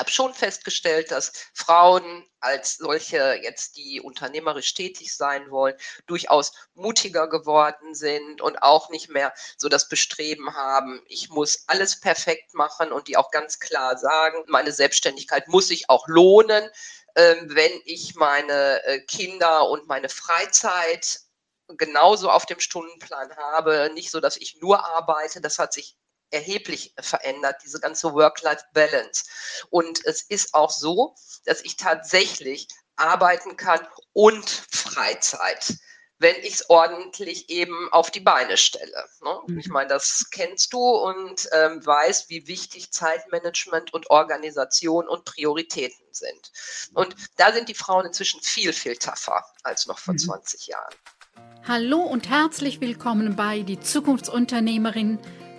habe schon festgestellt, dass Frauen als solche jetzt, die unternehmerisch tätig sein wollen, durchaus mutiger geworden sind und auch nicht mehr so das Bestreben haben, ich muss alles perfekt machen und die auch ganz klar sagen, meine Selbstständigkeit muss sich auch lohnen, ähm, wenn ich meine äh, Kinder und meine Freizeit genauso auf dem Stundenplan habe. Nicht so, dass ich nur arbeite. Das hat sich erheblich verändert, diese ganze Work-Life-Balance. Und es ist auch so, dass ich tatsächlich arbeiten kann und Freizeit, wenn ich es ordentlich eben auf die Beine stelle. Ne? Mhm. Ich meine, das kennst du und ähm, weißt, wie wichtig Zeitmanagement und Organisation und Prioritäten sind. Und da sind die Frauen inzwischen viel, viel tougher als noch vor mhm. 20 Jahren. Hallo und herzlich willkommen bei Die Zukunftsunternehmerin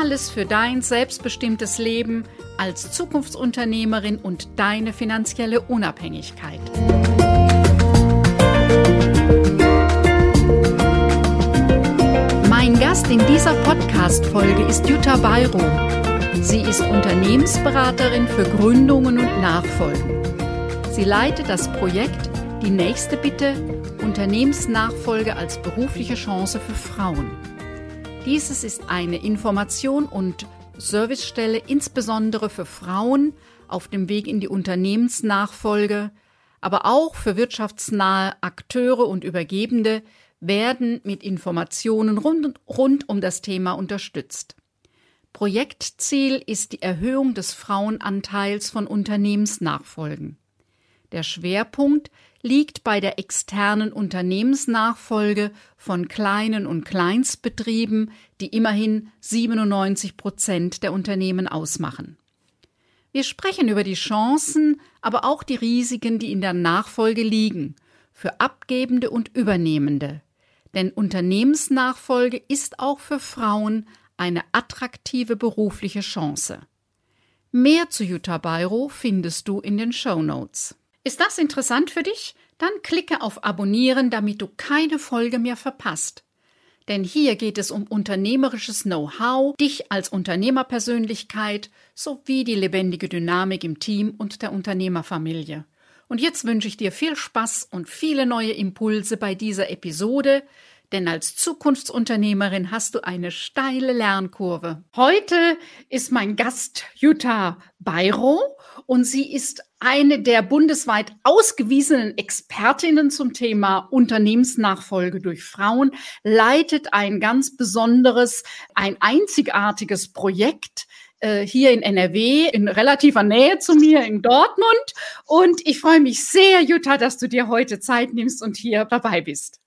Alles für dein selbstbestimmtes Leben als Zukunftsunternehmerin und deine finanzielle Unabhängigkeit. Mein Gast in dieser Podcast-Folge ist Jutta Bayro. Sie ist Unternehmensberaterin für Gründungen und Nachfolgen. Sie leitet das Projekt Die nächste Bitte Unternehmensnachfolge als berufliche Chance für Frauen. Dieses ist eine Information und Servicestelle insbesondere für Frauen auf dem Weg in die Unternehmensnachfolge, aber auch für wirtschaftsnahe Akteure und Übergebende werden mit Informationen rund, rund um das Thema unterstützt. Projektziel ist die Erhöhung des Frauenanteils von Unternehmensnachfolgen. Der Schwerpunkt liegt bei der externen Unternehmensnachfolge von kleinen und Kleinstbetrieben, die immerhin 97 Prozent der Unternehmen ausmachen. Wir sprechen über die Chancen, aber auch die Risiken, die in der Nachfolge liegen, für Abgebende und Übernehmende. Denn Unternehmensnachfolge ist auch für Frauen eine attraktive berufliche Chance. Mehr zu Jutta Bayro findest du in den Show Notes. Ist das interessant für dich? Dann klicke auf Abonnieren, damit du keine Folge mehr verpasst. Denn hier geht es um unternehmerisches Know-how, dich als Unternehmerpersönlichkeit sowie die lebendige Dynamik im Team und der Unternehmerfamilie. Und jetzt wünsche ich dir viel Spaß und viele neue Impulse bei dieser Episode, denn als Zukunftsunternehmerin hast du eine steile Lernkurve. Heute ist mein Gast Jutta Bayro und sie ist eine der bundesweit ausgewiesenen Expertinnen zum Thema Unternehmensnachfolge durch Frauen, leitet ein ganz besonderes, ein einzigartiges Projekt äh, hier in NRW, in relativer Nähe zu mir in Dortmund. Und ich freue mich sehr, Jutta, dass du dir heute Zeit nimmst und hier dabei bist.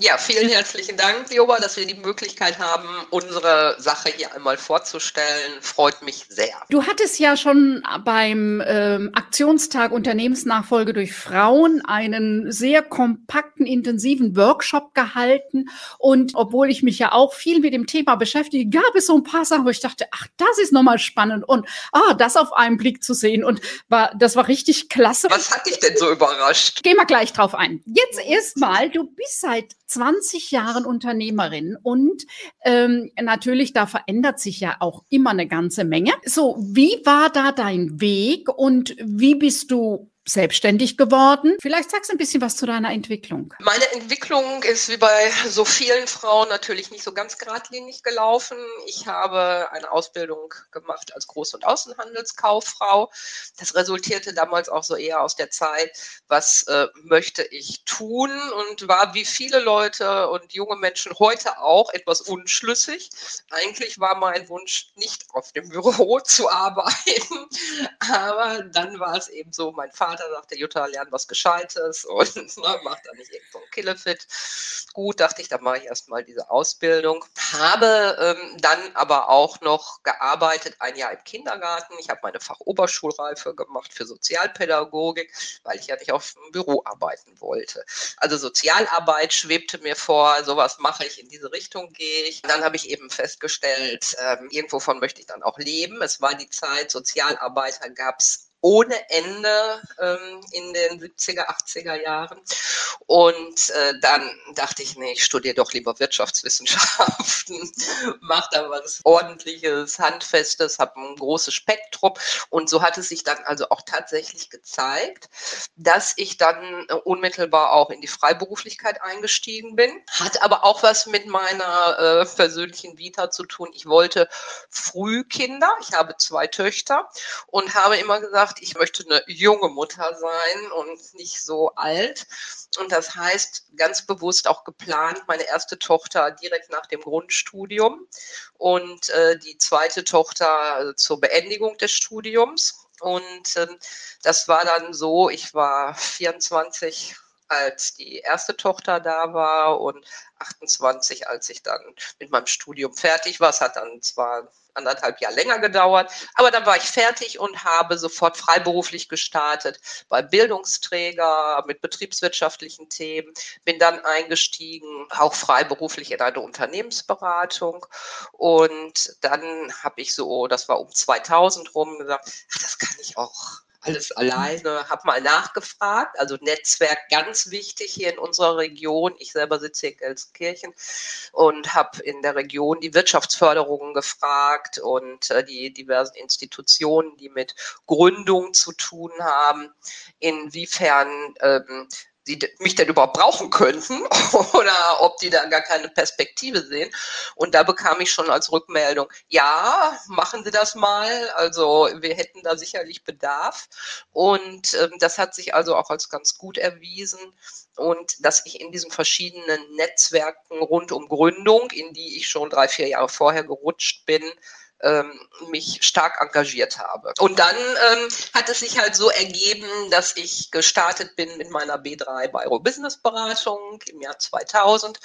Ja, vielen herzlichen Dank, Lioba, dass wir die Möglichkeit haben, unsere Sache hier einmal vorzustellen. Freut mich sehr. Du hattest ja schon beim ähm, Aktionstag Unternehmensnachfolge durch Frauen einen sehr kompakten, intensiven Workshop gehalten. Und obwohl ich mich ja auch viel mit dem Thema beschäftige, gab es so ein paar Sachen, wo ich dachte, ach, das ist nochmal spannend und ah, das auf einen Blick zu sehen. Und war, das war richtig klasse. Was hat dich denn so überrascht? Gehen wir gleich drauf ein. Jetzt erstmal, du bist seit 20 Jahren Unternehmerin und ähm, natürlich, da verändert sich ja auch immer eine ganze Menge. So, wie war da dein Weg und wie bist du selbstständig geworden. Vielleicht sagst du ein bisschen was zu deiner Entwicklung. Meine Entwicklung ist wie bei so vielen Frauen natürlich nicht so ganz geradlinig gelaufen. Ich habe eine Ausbildung gemacht als Groß- und Außenhandelskauffrau. Das resultierte damals auch so eher aus der Zeit, was äh, möchte ich tun und war wie viele Leute und junge Menschen heute auch etwas unschlüssig. Eigentlich war mein Wunsch nicht auf dem Büro zu arbeiten, aber dann war es eben so, mein Vater Vater sagte, Jutta, lern was Gescheites und ne, mach da nicht irgendwo ein Killefit. Gut, dachte ich, dann mache ich erstmal diese Ausbildung. Habe ähm, dann aber auch noch gearbeitet, ein Jahr im Kindergarten. Ich habe meine Fachoberschulreife gemacht für Sozialpädagogik, weil ich ja nicht auf dem Büro arbeiten wollte. Also Sozialarbeit schwebte mir vor, sowas mache ich, in diese Richtung gehe ich. Dann habe ich eben festgestellt, ähm, irgendwovon möchte ich dann auch leben. Es war die Zeit, Sozialarbeiter gab es ohne Ende ähm, in den 70er, 80er Jahren. Und äh, dann dachte ich, nee, ich studiere doch lieber Wirtschaftswissenschaften, mache da was ordentliches, handfestes, habe ein großes Spektrum. Und so hat es sich dann also auch tatsächlich gezeigt, dass ich dann äh, unmittelbar auch in die Freiberuflichkeit eingestiegen bin. Hat aber auch was mit meiner äh, persönlichen Vita zu tun. Ich wollte früh Kinder. Ich habe zwei Töchter und habe immer gesagt, gesagt, ich möchte eine junge Mutter sein und nicht so alt. Und das heißt ganz bewusst auch geplant, meine erste Tochter direkt nach dem Grundstudium und äh, die zweite Tochter zur Beendigung des Studiums. Und äh, das war dann so, ich war 24 als die erste Tochter da war und 28, als ich dann mit meinem Studium fertig war. Es hat dann zwar anderthalb Jahre länger gedauert, aber dann war ich fertig und habe sofort freiberuflich gestartet bei Bildungsträger mit betriebswirtschaftlichen Themen, bin dann eingestiegen, auch freiberuflich in eine Unternehmensberatung und dann habe ich so, das war um 2000 rum, gesagt, ach, das kann ich auch alles alleine, habe mal nachgefragt. Also Netzwerk ganz wichtig hier in unserer Region. Ich selber sitze hier in Gelsenkirchen und habe in der Region die Wirtschaftsförderungen gefragt und äh, die diversen Institutionen, die mit Gründung zu tun haben, inwiefern ähm, die mich denn überhaupt brauchen könnten oder ob die da gar keine Perspektive sehen. Und da bekam ich schon als Rückmeldung, ja, machen Sie das mal. Also wir hätten da sicherlich Bedarf. Und ähm, das hat sich also auch als ganz gut erwiesen. Und dass ich in diesen verschiedenen Netzwerken rund um Gründung, in die ich schon drei, vier Jahre vorher gerutscht bin, ähm, mich stark engagiert habe. Und dann ähm, hat es sich halt so ergeben, dass ich gestartet bin mit meiner B3 Bairo Business Beratung im Jahr 2000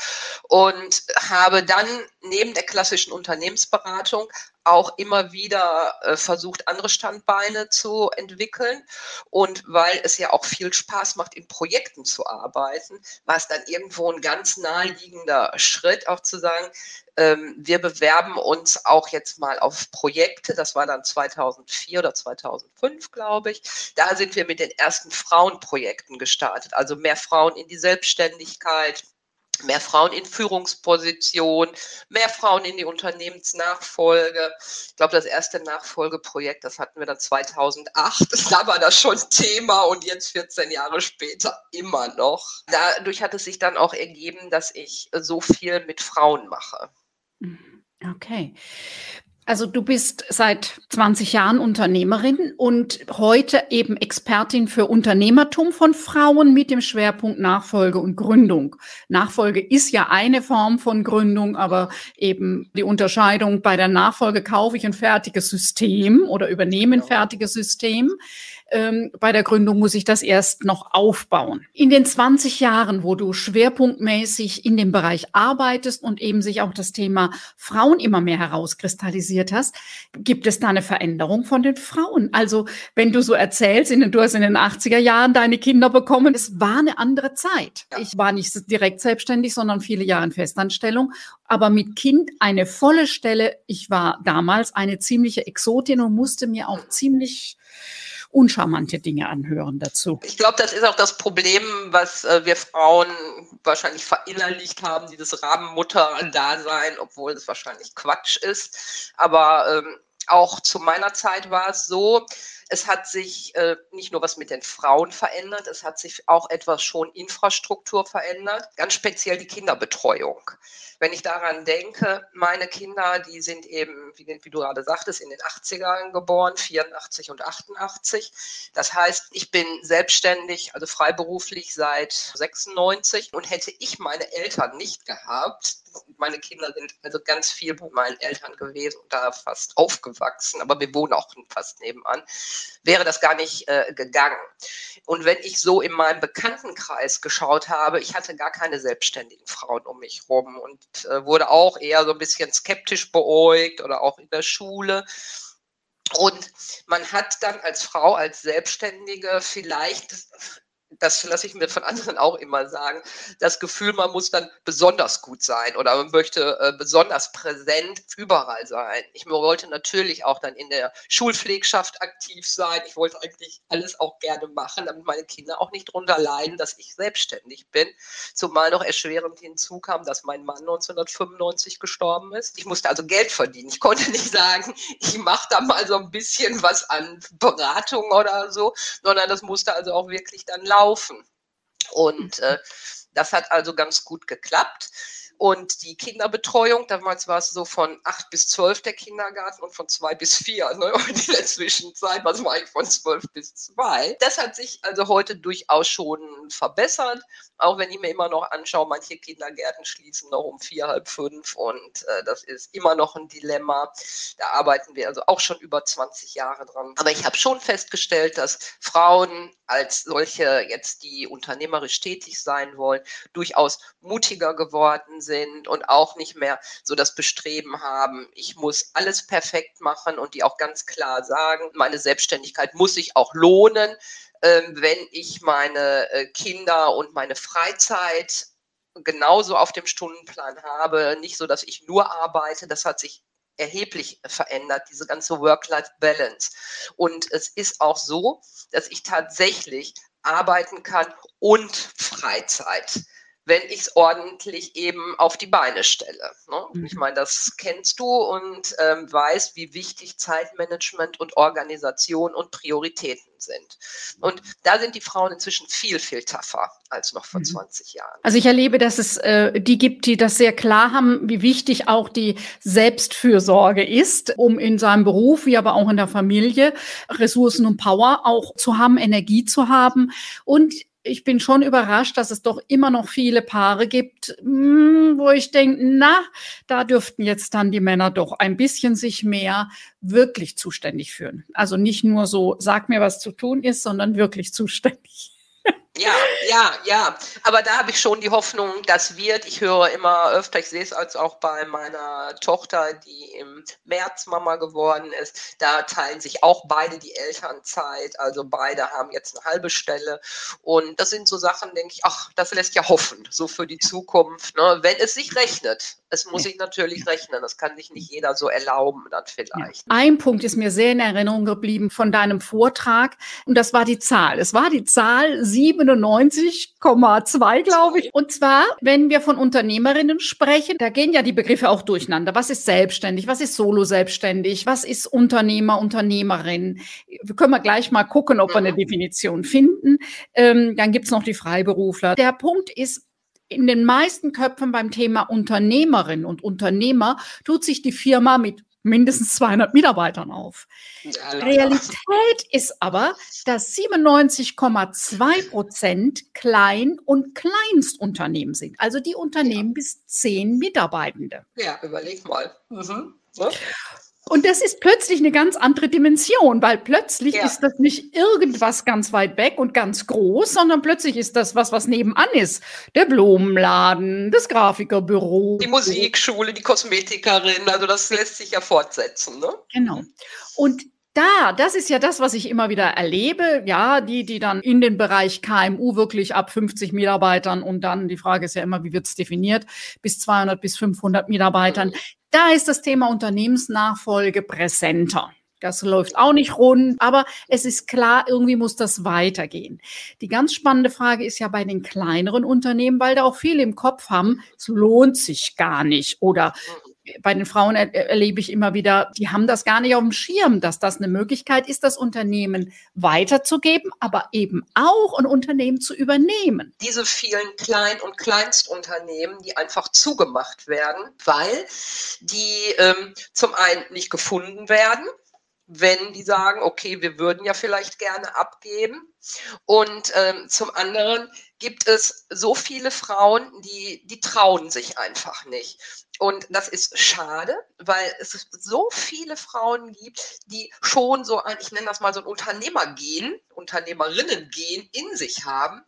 und habe dann neben der klassischen Unternehmensberatung auch immer wieder äh, versucht, andere Standbeine zu entwickeln. Und weil es ja auch viel Spaß macht, in Projekten zu arbeiten, war es dann irgendwo ein ganz naheliegender Schritt, auch zu sagen, ähm, wir bewerben uns auch jetzt mal auf Projekte. Das war dann 2004 oder 2005, glaube ich. Da sind wir mit den ersten Frauenprojekten gestartet. Also mehr Frauen in die Selbstständigkeit, mehr Frauen in Führungspositionen, mehr Frauen in die Unternehmensnachfolge. Ich glaube, das erste Nachfolgeprojekt, das hatten wir dann 2008. Da war das schon Thema und jetzt 14 Jahre später immer noch. Dadurch hat es sich dann auch ergeben, dass ich so viel mit Frauen mache. Mhm. Okay. Also du bist seit 20 Jahren Unternehmerin und heute eben Expertin für Unternehmertum von Frauen mit dem Schwerpunkt Nachfolge und Gründung. Nachfolge ist ja eine Form von Gründung, aber eben die Unterscheidung bei der Nachfolge kaufe ich ein fertiges System oder übernehme ein fertiges System ähm, bei der Gründung muss ich das erst noch aufbauen. In den 20 Jahren, wo du schwerpunktmäßig in dem Bereich arbeitest und eben sich auch das Thema Frauen immer mehr herauskristallisiert hast, gibt es da eine Veränderung von den Frauen? Also wenn du so erzählst, in den, du hast in den 80er Jahren deine Kinder bekommen, es war eine andere Zeit. Ja. Ich war nicht direkt selbstständig, sondern viele Jahre in Festanstellung aber mit Kind eine volle Stelle. Ich war damals eine ziemliche Exotin und musste mir auch ziemlich uncharmante Dinge anhören dazu. Ich glaube, das ist auch das Problem, was äh, wir Frauen wahrscheinlich verinnerlicht haben, dieses Rabenmutter-Dasein, obwohl es wahrscheinlich Quatsch ist. Aber ähm, auch zu meiner Zeit war es so, es hat sich äh, nicht nur was mit den Frauen verändert, es hat sich auch etwas schon Infrastruktur verändert, ganz speziell die Kinderbetreuung. Wenn ich daran denke, meine Kinder, die sind eben, wie, wie du gerade sagtest, in den 80ern geboren, 84 und 88. Das heißt, ich bin selbstständig, also freiberuflich seit 96 und hätte ich meine Eltern nicht gehabt, meine Kinder sind also ganz viel bei meinen Eltern gewesen und da fast aufgewachsen, aber wir wohnen auch fast nebenan. Wäre das gar nicht äh, gegangen. Und wenn ich so in meinem Bekanntenkreis geschaut habe, ich hatte gar keine selbstständigen Frauen um mich rum und äh, wurde auch eher so ein bisschen skeptisch beäugt oder auch in der Schule. Und man hat dann als Frau, als Selbstständige vielleicht das lasse ich mir von anderen auch immer sagen, das Gefühl, man muss dann besonders gut sein oder man möchte äh, besonders präsent überall sein. Ich wollte natürlich auch dann in der Schulpflegschaft aktiv sein. Ich wollte eigentlich alles auch gerne machen, damit meine Kinder auch nicht darunter leiden, dass ich selbstständig bin. Zumal noch erschwerend hinzukam, dass mein Mann 1995 gestorben ist. Ich musste also Geld verdienen. Ich konnte nicht sagen, ich mache da mal so ein bisschen was an Beratung oder so, sondern das musste also auch wirklich dann laufen laufen. Und äh, das hat also ganz gut geklappt. Und die Kinderbetreuung, damals war es so von acht bis zwölf der Kindergarten und von zwei bis vier. Ne? Und in der Zwischenzeit war es eigentlich von zwölf bis zwei. Das hat sich also heute durchaus schon verbessert. Auch wenn ich mir immer noch anschaue, manche Kindergärten schließen noch um vier, halb fünf. Und äh, das ist immer noch ein Dilemma. Da arbeiten wir also auch schon über 20 Jahre dran. Aber ich habe schon festgestellt, dass Frauen als solche jetzt, die unternehmerisch tätig sein wollen, durchaus mutiger geworden sind und auch nicht mehr so das Bestreben haben, ich muss alles perfekt machen und die auch ganz klar sagen, meine Selbstständigkeit muss sich auch lohnen, ähm, wenn ich meine äh, Kinder und meine Freizeit genauso auf dem Stundenplan habe, nicht so, dass ich nur arbeite, das hat sich erheblich verändert, diese ganze Work-Life-Balance. Und es ist auch so, dass ich tatsächlich arbeiten kann und Freizeit wenn ich es ordentlich eben auf die Beine stelle. Ne? Mhm. Ich meine, das kennst du und ähm, weißt, wie wichtig Zeitmanagement und Organisation und Prioritäten sind. Und da sind die Frauen inzwischen viel, viel tougher als noch vor mhm. 20 Jahren. Also ich erlebe, dass es äh, die gibt, die das sehr klar haben, wie wichtig auch die Selbstfürsorge ist, um in seinem Beruf, wie aber auch in der Familie Ressourcen und Power auch zu haben, Energie zu haben und ich bin schon überrascht, dass es doch immer noch viele Paare gibt, hm, wo ich denke, na, da dürften jetzt dann die Männer doch ein bisschen sich mehr wirklich zuständig fühlen. Also nicht nur so, sag mir, was zu tun ist, sondern wirklich zuständig. Ja, ja, ja. Aber da habe ich schon die Hoffnung, das wird. Ich höre immer öfter, ich sehe es als auch bei meiner Tochter, die im März Mama geworden ist. Da teilen sich auch beide die Elternzeit. Also beide haben jetzt eine halbe Stelle. Und das sind so Sachen, denke ich, ach, das lässt ja hoffen, so für die Zukunft, ne? wenn es sich rechnet. Es muss sich natürlich rechnen. Das kann sich nicht jeder so erlauben, dann vielleicht. Ein Punkt ist mir sehr in Erinnerung geblieben von deinem Vortrag. Und das war die Zahl. Es war die Zahl 97,2, glaube ich. Und zwar, wenn wir von Unternehmerinnen sprechen, da gehen ja die Begriffe auch durcheinander. Was ist selbstständig? Was ist solo-selbstständig? Was ist Unternehmer, Unternehmerin? Wir können wir gleich mal gucken, ob wir eine mhm. Definition finden. Ähm, dann gibt's noch die Freiberufler. Der Punkt ist, in den meisten Köpfen beim Thema Unternehmerin und Unternehmer tut sich die Firma mit mindestens 200 Mitarbeitern auf. Realität ist aber, dass 97,2 Prozent Klein- und Kleinstunternehmen sind. Also die Unternehmen ja. bis zehn Mitarbeitende. Ja, überleg mal. Mhm. Ja. Und das ist plötzlich eine ganz andere Dimension, weil plötzlich ja. ist das nicht irgendwas ganz weit weg und ganz groß, sondern plötzlich ist das was, was nebenan ist. Der Blumenladen, das Grafikerbüro. Die Musikschule, die Kosmetikerin, also das lässt sich ja fortsetzen, ne? Genau. Und da, das ist ja das, was ich immer wieder erlebe. Ja, die, die dann in den Bereich KMU wirklich ab 50 Mitarbeitern und dann, die Frage ist ja immer, wie wird es definiert, bis 200 bis 500 Mitarbeitern. Mhm. Da ist das Thema Unternehmensnachfolge präsenter. Das läuft auch nicht rund, aber es ist klar, irgendwie muss das weitergehen. Die ganz spannende Frage ist ja bei den kleineren Unternehmen, weil da auch viele im Kopf haben, es lohnt sich gar nicht oder bei den Frauen er erlebe ich immer wieder, die haben das gar nicht auf dem Schirm, dass das eine Möglichkeit ist, das Unternehmen weiterzugeben, aber eben auch ein Unternehmen zu übernehmen. Diese vielen Klein- und Kleinstunternehmen, die einfach zugemacht werden, weil die ähm, zum einen nicht gefunden werden, wenn die sagen, okay, wir würden ja vielleicht gerne abgeben. Und ähm, zum anderen gibt es so viele Frauen, die, die trauen sich einfach nicht. Und das ist schade, weil es so viele Frauen gibt, die schon so ein, ich nenne das mal so ein Unternehmergehen, Unternehmerinnen-Gehen in sich haben,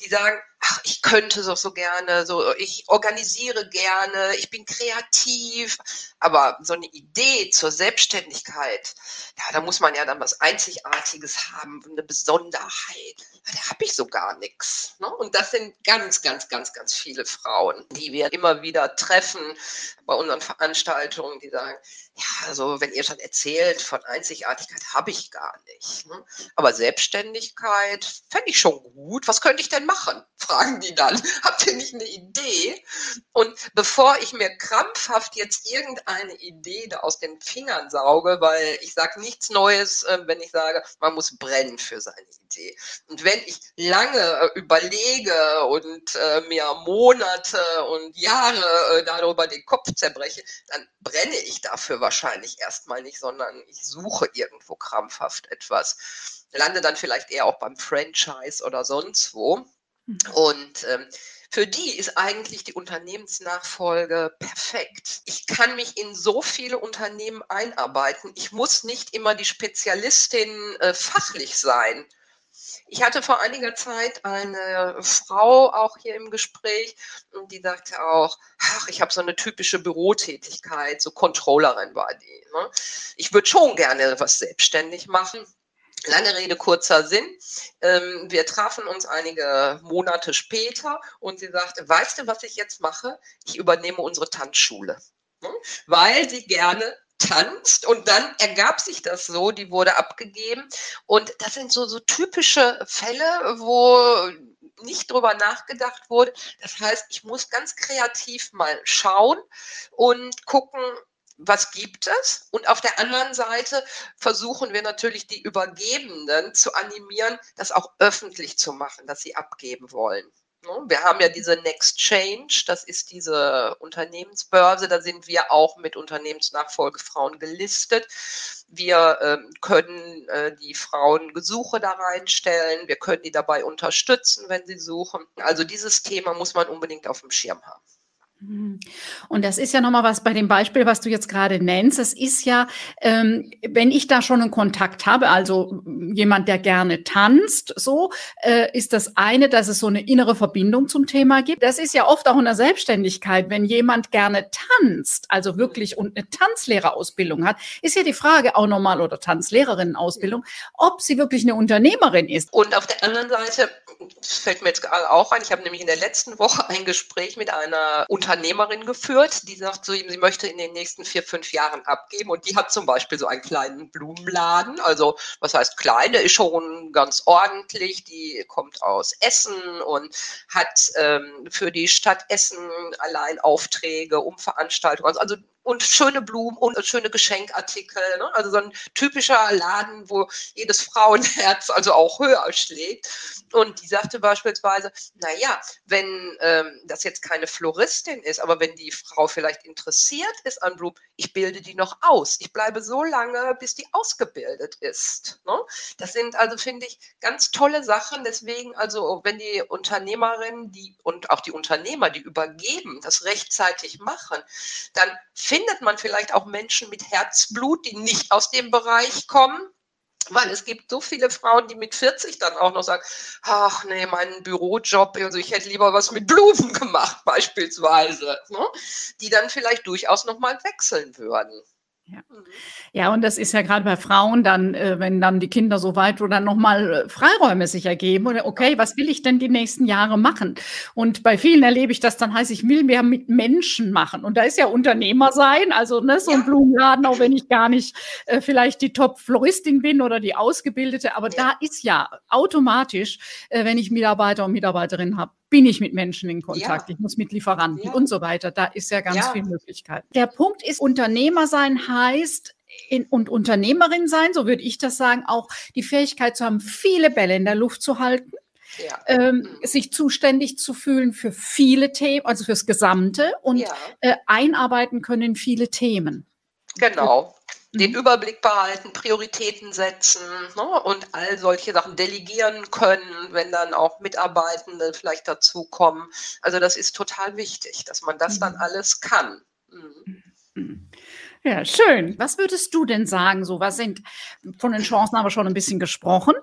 die sagen, ach, ich könnte so, so gerne, so, ich organisiere gerne, ich bin kreativ, aber so eine Idee zur Selbstständigkeit, ja, da muss man ja dann was Einzigartiges haben, eine Besonderheit. Da habe ich so gar nichts. Ne? Und das sind ganz, ganz, ganz, ganz viele Frauen, die wir immer wieder treffen bei unseren Veranstaltungen, die sagen, ja, also wenn ihr schon erzählt, von Einzigartigkeit habe ich gar nicht. Ne? Aber Selbstständigkeit fände ich schon gut. Was könnte ich denn machen? Fragen die dann. Habt ihr nicht eine Idee? Und bevor ich mir krampfhaft jetzt irgendeine Idee da aus den Fingern sauge, weil ich sage nichts Neues, äh, wenn ich sage, man muss brennen für seine Idee. Und wenn ich lange äh, überlege und äh, mir Monate und Jahre darüber den Kopf zerbreche, dann brenne ich dafür wahrscheinlich erstmal nicht, sondern ich suche irgendwo krampfhaft etwas. Lande dann vielleicht eher auch beim Franchise oder sonst wo. Mhm. Und ähm, für die ist eigentlich die Unternehmensnachfolge perfekt. Ich kann mich in so viele Unternehmen einarbeiten. Ich muss nicht immer die Spezialistin äh, fachlich sein. Ich hatte vor einiger Zeit eine Frau auch hier im Gespräch und die sagte auch, ach, ich habe so eine typische Bürotätigkeit, so Controllerin war die. Ne? Ich würde schon gerne was selbstständig machen. Lange Rede, kurzer Sinn. Ähm, wir trafen uns einige Monate später und sie sagte, weißt du, was ich jetzt mache? Ich übernehme unsere Tanzschule. Ne? Weil sie gerne tanzt und dann ergab sich das so, die wurde abgegeben und das sind so, so typische Fälle, wo nicht drüber nachgedacht wurde. Das heißt, ich muss ganz kreativ mal schauen und gucken, was gibt es? Und auf der anderen Seite versuchen wir natürlich die Übergebenden zu animieren, das auch öffentlich zu machen, dass sie abgeben wollen. Ne? Wir haben ja diese Next Change, das ist diese Unternehmensbörse, da sind wir auch mit Unternehmensnachfolgefrauen gelistet. Wir ähm, können äh, die Frauen Gesuche da reinstellen, wir können die dabei unterstützen, wenn sie suchen. Also dieses Thema muss man unbedingt auf dem Schirm haben. Mhm. Und das ist ja nochmal was bei dem Beispiel, was du jetzt gerade nennst. Es ist ja, ähm, wenn ich da schon einen Kontakt habe, also jemand, der gerne tanzt, so, äh, ist das eine, dass es so eine innere Verbindung zum Thema gibt. Das ist ja oft auch in der Selbstständigkeit, wenn jemand gerne tanzt, also wirklich und eine Tanzlehrerausbildung hat, ist ja die Frage auch nochmal oder Tanzlehrerinnenausbildung, ob sie wirklich eine Unternehmerin ist. Und auf der anderen Seite fällt mir jetzt auch ein, ich habe nämlich in der letzten Woche ein Gespräch mit einer Unternehmerin Unternehmerin geführt, die sagt zu ihm, sie möchte in den nächsten vier, fünf Jahren abgeben. Und die hat zum Beispiel so einen kleinen Blumenladen. Also, was heißt klein? Der ist schon ganz ordentlich. Die kommt aus Essen und hat ähm, für die Stadt Essen allein Aufträge um Veranstaltungen. Also und schöne Blumen und schöne Geschenkartikel. Ne? Also so ein typischer Laden, wo jedes Frauenherz also auch höher schlägt. Und die sagte beispielsweise, naja, wenn ähm, das jetzt keine Floristin ist, aber wenn die Frau vielleicht interessiert ist an Blumen, ich bilde die noch aus. Ich bleibe so lange, bis die ausgebildet ist. Ne? Das sind also, finde ich, ganz tolle Sachen. Deswegen, also wenn die Unternehmerinnen die, und auch die Unternehmer, die übergeben, das rechtzeitig machen, dann findet man vielleicht auch Menschen mit Herzblut, die nicht aus dem Bereich kommen. Weil es gibt so viele Frauen, die mit 40 dann auch noch sagen, ach nee, mein Bürojob, also ich hätte lieber was mit Blumen gemacht beispielsweise, ne? die dann vielleicht durchaus nochmal wechseln würden. Ja. Mhm. ja, und das ist ja gerade bei Frauen dann, äh, wenn dann die Kinder so weit, dann nochmal äh, Freiräume sich ergeben oder okay, was will ich denn die nächsten Jahre machen? Und bei vielen erlebe ich das dann heißt, ich will mehr mit Menschen machen. Und da ist ja Unternehmer sein, also ne, so ein Blumenladen, auch wenn ich gar nicht äh, vielleicht die Top-Floristin bin oder die Ausgebildete, aber ja. da ist ja automatisch, äh, wenn ich Mitarbeiter und Mitarbeiterinnen habe, bin ich mit Menschen in Kontakt, ja. ich muss mit Lieferanten ja. und so weiter. Da ist ja ganz ja. viel Möglichkeit. Der Punkt ist, Unternehmer sein heißt, in, und Unternehmerin sein, so würde ich das sagen, auch die Fähigkeit zu haben, viele Bälle in der Luft zu halten. Ja. Ähm, sich zuständig zu fühlen für viele Themen, also fürs Gesamte und ja. äh, einarbeiten können in viele Themen. Genau den mhm. Überblick behalten, Prioritäten setzen ne, und all solche Sachen delegieren können, wenn dann auch Mitarbeitende vielleicht dazukommen. Also das ist total wichtig, dass man das dann mhm. alles kann. Mhm. mhm. Ja, schön. Was würdest du denn sagen? So, was sind von den Chancen haben wir schon ein bisschen gesprochen,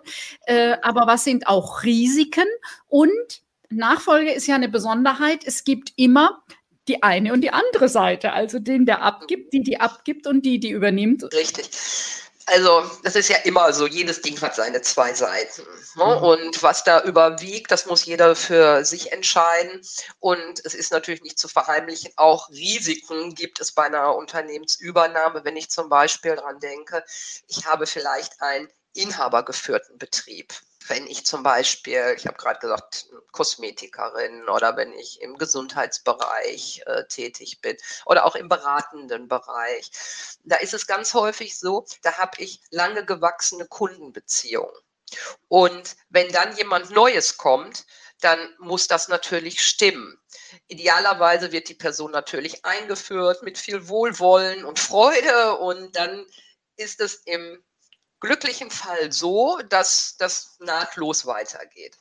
äh, aber was sind auch Risiken? Und Nachfolge ist ja eine Besonderheit. Es gibt immer die eine und die andere Seite, also den, der abgibt, die, die abgibt und die, die übernimmt. Richtig. Also, das ist ja immer so, jedes Ding hat seine zwei Seiten. Ne? Mhm. Und was da überwiegt, das muss jeder für sich entscheiden. Und es ist natürlich nicht zu verheimlichen, auch Risiken gibt es bei einer Unternehmensübernahme, wenn ich zum Beispiel daran denke, ich habe vielleicht einen inhabergeführten Betrieb wenn ich zum Beispiel, ich habe gerade gesagt, Kosmetikerin oder wenn ich im Gesundheitsbereich äh, tätig bin oder auch im beratenden Bereich, da ist es ganz häufig so, da habe ich lange gewachsene Kundenbeziehungen. Und wenn dann jemand Neues kommt, dann muss das natürlich stimmen. Idealerweise wird die Person natürlich eingeführt mit viel Wohlwollen und Freude und dann ist es im glücklichen Fall so, dass das nahtlos weitergeht.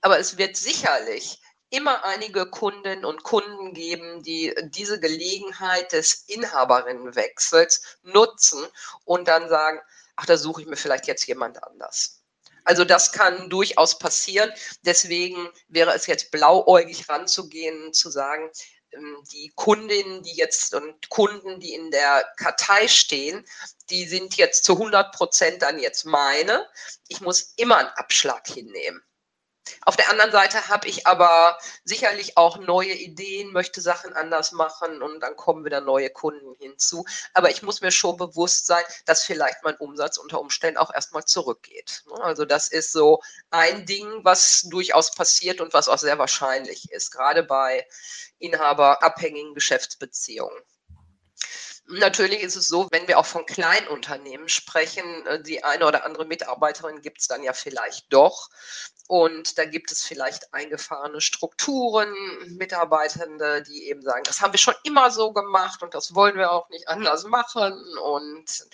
Aber es wird sicherlich immer einige Kundinnen und Kunden geben, die diese Gelegenheit des Inhaberinnenwechsels nutzen und dann sagen, ach, da suche ich mir vielleicht jetzt jemand anders. Also das kann durchaus passieren. Deswegen wäre es jetzt blauäugig ranzugehen, zu sagen, die Kundinnen, die jetzt und Kunden, die in der Kartei stehen, die sind jetzt zu 100 Prozent dann jetzt meine. Ich muss immer einen Abschlag hinnehmen. Auf der anderen Seite habe ich aber sicherlich auch neue Ideen, möchte Sachen anders machen und dann kommen wieder neue Kunden hinzu. Aber ich muss mir schon bewusst sein, dass vielleicht mein Umsatz unter Umständen auch erstmal zurückgeht. Also das ist so ein Ding, was durchaus passiert und was auch sehr wahrscheinlich ist, gerade bei inhaberabhängigen Geschäftsbeziehungen. Natürlich ist es so, wenn wir auch von Kleinunternehmen sprechen, äh, die eine oder andere Mitarbeiterin gibt es dann ja vielleicht doch. Und da gibt es vielleicht eingefahrene Strukturen, Mitarbeitende, die eben sagen, das haben wir schon immer so gemacht und das wollen wir auch nicht anders machen. Und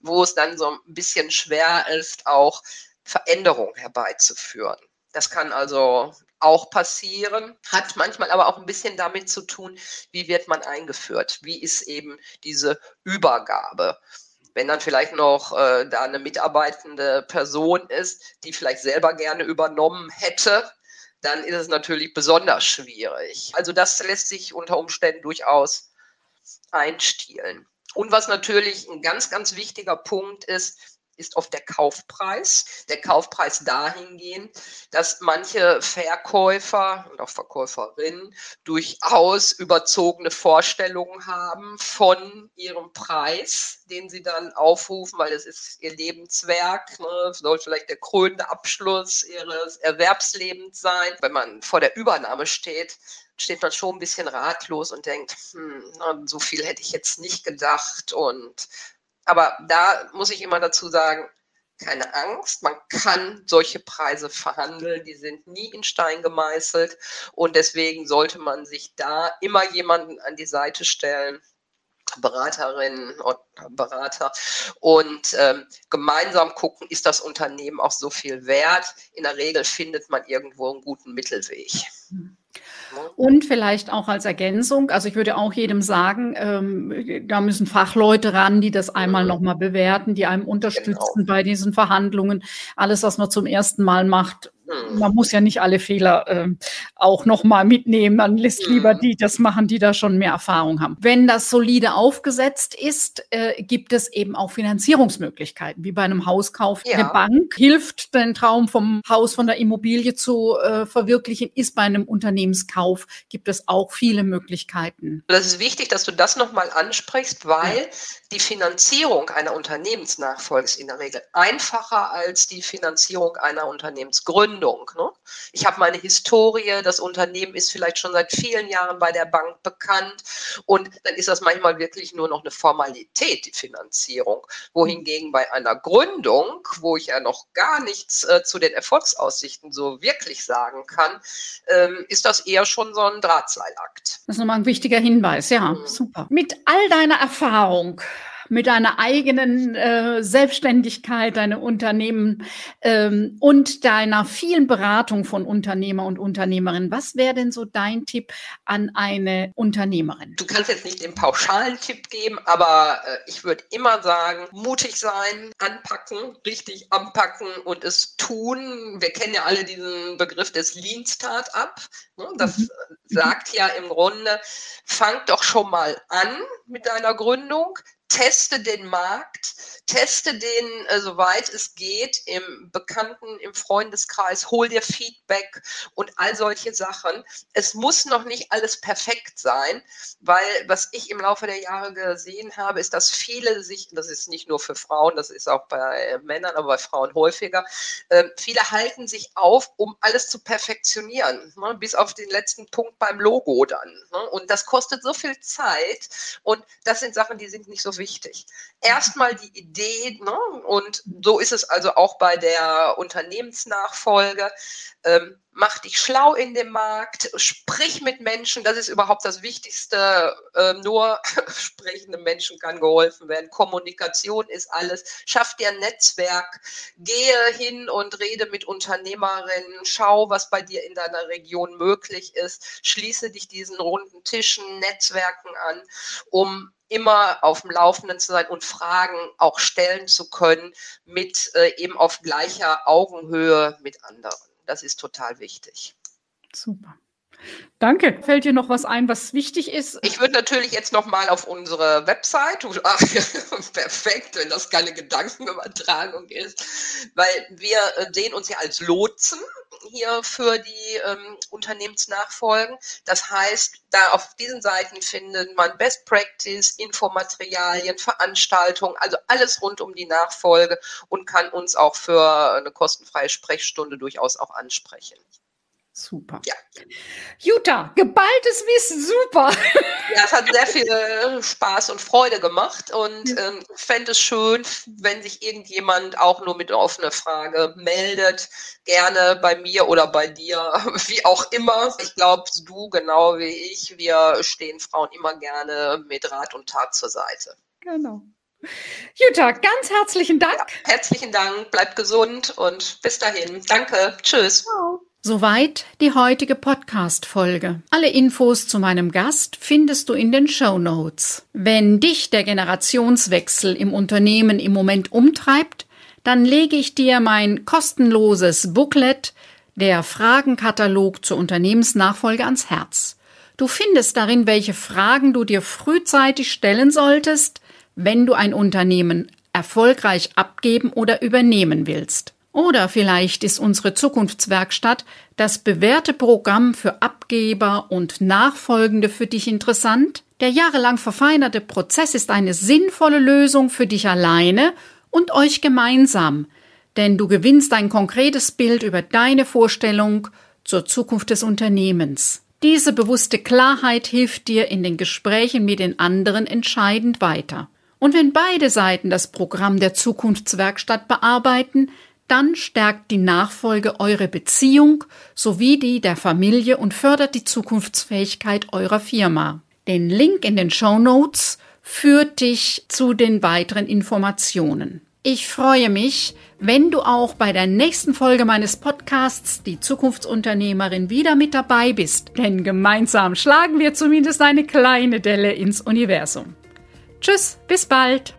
wo es dann so ein bisschen schwer ist, auch Veränderung herbeizuführen. Das kann also auch passieren, hat manchmal aber auch ein bisschen damit zu tun, wie wird man eingeführt, wie ist eben diese Übergabe. Wenn dann vielleicht noch äh, da eine mitarbeitende Person ist, die vielleicht selber gerne übernommen hätte, dann ist es natürlich besonders schwierig. Also das lässt sich unter Umständen durchaus einstielen. Und was natürlich ein ganz, ganz wichtiger Punkt ist, ist oft der Kaufpreis. Der Kaufpreis dahingehend, dass manche Verkäufer und auch Verkäuferinnen durchaus überzogene Vorstellungen haben von ihrem Preis, den sie dann aufrufen, weil es ist ihr Lebenswerk, ne? soll vielleicht der krönende Abschluss ihres Erwerbslebens sein. Wenn man vor der Übernahme steht, steht man schon ein bisschen ratlos und denkt, hm, so viel hätte ich jetzt nicht gedacht und aber da muss ich immer dazu sagen, keine Angst, man kann solche Preise verhandeln, die sind nie in Stein gemeißelt und deswegen sollte man sich da immer jemanden an die Seite stellen, Beraterinnen und Berater und ähm, gemeinsam gucken, ist das Unternehmen auch so viel wert. In der Regel findet man irgendwo einen guten Mittelweg. Mhm. Und vielleicht auch als Ergänzung, also ich würde auch jedem sagen, ähm, da müssen Fachleute ran, die das einmal mhm. nochmal bewerten, die einem unterstützen genau. bei diesen Verhandlungen. Alles, was man zum ersten Mal macht. Man muss ja nicht alle Fehler äh, auch nochmal mitnehmen. Man lässt mhm. lieber die das machen, die da schon mehr Erfahrung haben. Wenn das solide aufgesetzt ist, äh, gibt es eben auch Finanzierungsmöglichkeiten, wie bei einem Hauskauf. Ja. Eine Bank hilft, den Traum vom Haus, von der Immobilie zu äh, verwirklichen, ist bei einem Unternehmenskauf, gibt es auch viele Möglichkeiten. Das ist wichtig, dass du das nochmal ansprichst, weil ja. die Finanzierung einer Unternehmensnachfolge ist in der Regel einfacher als die Finanzierung einer Unternehmensgründung. Gründung. Ne? Ich habe meine Historie, das Unternehmen ist vielleicht schon seit vielen Jahren bei der Bank bekannt und dann ist das manchmal wirklich nur noch eine Formalität, die Finanzierung. Wohingegen bei einer Gründung, wo ich ja noch gar nichts äh, zu den Erfolgsaussichten so wirklich sagen kann, ähm, ist das eher schon so ein Drahtseilakt. Das ist nochmal ein wichtiger Hinweis, ja, mhm. super. Mit all deiner Erfahrung, mit deiner eigenen äh, Selbstständigkeit, deinem Unternehmen ähm, und deiner vielen Beratung von Unternehmer und Unternehmerinnen. Was wäre denn so dein Tipp an eine Unternehmerin? Du kannst jetzt nicht den pauschalen Tipp geben, aber äh, ich würde immer sagen, mutig sein, anpacken, richtig anpacken und es tun. Wir kennen ja alle diesen Begriff des Lean Startup. Ne? Das mhm. sagt ja im Grunde, fang doch schon mal an mit deiner Gründung, teste den Markt, teste den, äh, soweit es geht, im Bekannten, im Freundeskreis, hol dir Feedback und all solche Sachen. Es muss noch nicht alles perfekt sein, weil was ich im Laufe der Jahre gesehen habe, ist, dass viele sich, das ist nicht nur für Frauen, das ist auch bei Männern, aber bei Frauen häufiger, äh, viele halten sich auf, um alles zu perfektionieren, ne, bis auf den letzten Punkt beim Logo dann. Ne, und das kostet so viel Zeit und das sind Sachen, die sind nicht so wichtig. Erstmal die Idee, ne, und so ist es also auch bei der Unternehmensnachfolge. Ähm, mach dich schlau in dem Markt, sprich mit Menschen, das ist überhaupt das Wichtigste. Ähm, nur sprechende Menschen kann geholfen werden. Kommunikation ist alles. Schaff dir ein Netzwerk, gehe hin und rede mit Unternehmerinnen, schau, was bei dir in deiner Region möglich ist, schließe dich diesen runden Tischen, Netzwerken an, um immer auf dem Laufenden zu sein und Fragen auch stellen zu können mit äh, eben auf gleicher Augenhöhe mit anderen. Das ist total wichtig. Super. Danke. Fällt dir noch was ein, was wichtig ist? Ich würde natürlich jetzt noch mal auf unsere Website, ach, perfekt, wenn das keine Gedankenübertragung ist, weil wir äh, sehen uns ja als Lotsen hier für die ähm, Unternehmensnachfolgen. Das heißt, da auf diesen Seiten findet man Best Practice, Infomaterialien, Veranstaltungen, also alles rund um die Nachfolge und kann uns auch für eine kostenfreie Sprechstunde durchaus auch ansprechen. Super. Ja. Jutta, geballtes Wissen, super. Ja, es hat sehr viel äh, Spaß und Freude gemacht und ja. ähm, fände es schön, wenn sich irgendjemand auch nur mit einer offenen Frage meldet. Gerne bei mir oder bei dir, wie auch immer. Ich glaube, du genau wie ich, wir stehen Frauen immer gerne mit Rat und Tat zur Seite. Genau. Jutta, ganz herzlichen Dank. Ja, herzlichen Dank, bleib gesund und bis dahin. Danke, tschüss. Ciao. Soweit die heutige Podcast-Folge. Alle Infos zu meinem Gast findest du in den Show Notes. Wenn dich der Generationswechsel im Unternehmen im Moment umtreibt, dann lege ich dir mein kostenloses Booklet, der Fragenkatalog zur Unternehmensnachfolge ans Herz. Du findest darin, welche Fragen du dir frühzeitig stellen solltest, wenn du ein Unternehmen erfolgreich abgeben oder übernehmen willst. Oder vielleicht ist unsere Zukunftswerkstatt das bewährte Programm für Abgeber und Nachfolgende für dich interessant? Der jahrelang verfeinerte Prozess ist eine sinnvolle Lösung für dich alleine und euch gemeinsam, denn du gewinnst ein konkretes Bild über deine Vorstellung zur Zukunft des Unternehmens. Diese bewusste Klarheit hilft dir in den Gesprächen mit den anderen entscheidend weiter. Und wenn beide Seiten das Programm der Zukunftswerkstatt bearbeiten, dann stärkt die Nachfolge eure Beziehung sowie die der Familie und fördert die Zukunftsfähigkeit eurer Firma. Den Link in den Show Notes führt dich zu den weiteren Informationen. Ich freue mich, wenn du auch bei der nächsten Folge meines Podcasts Die Zukunftsunternehmerin wieder mit dabei bist, denn gemeinsam schlagen wir zumindest eine kleine Delle ins Universum. Tschüss, bis bald!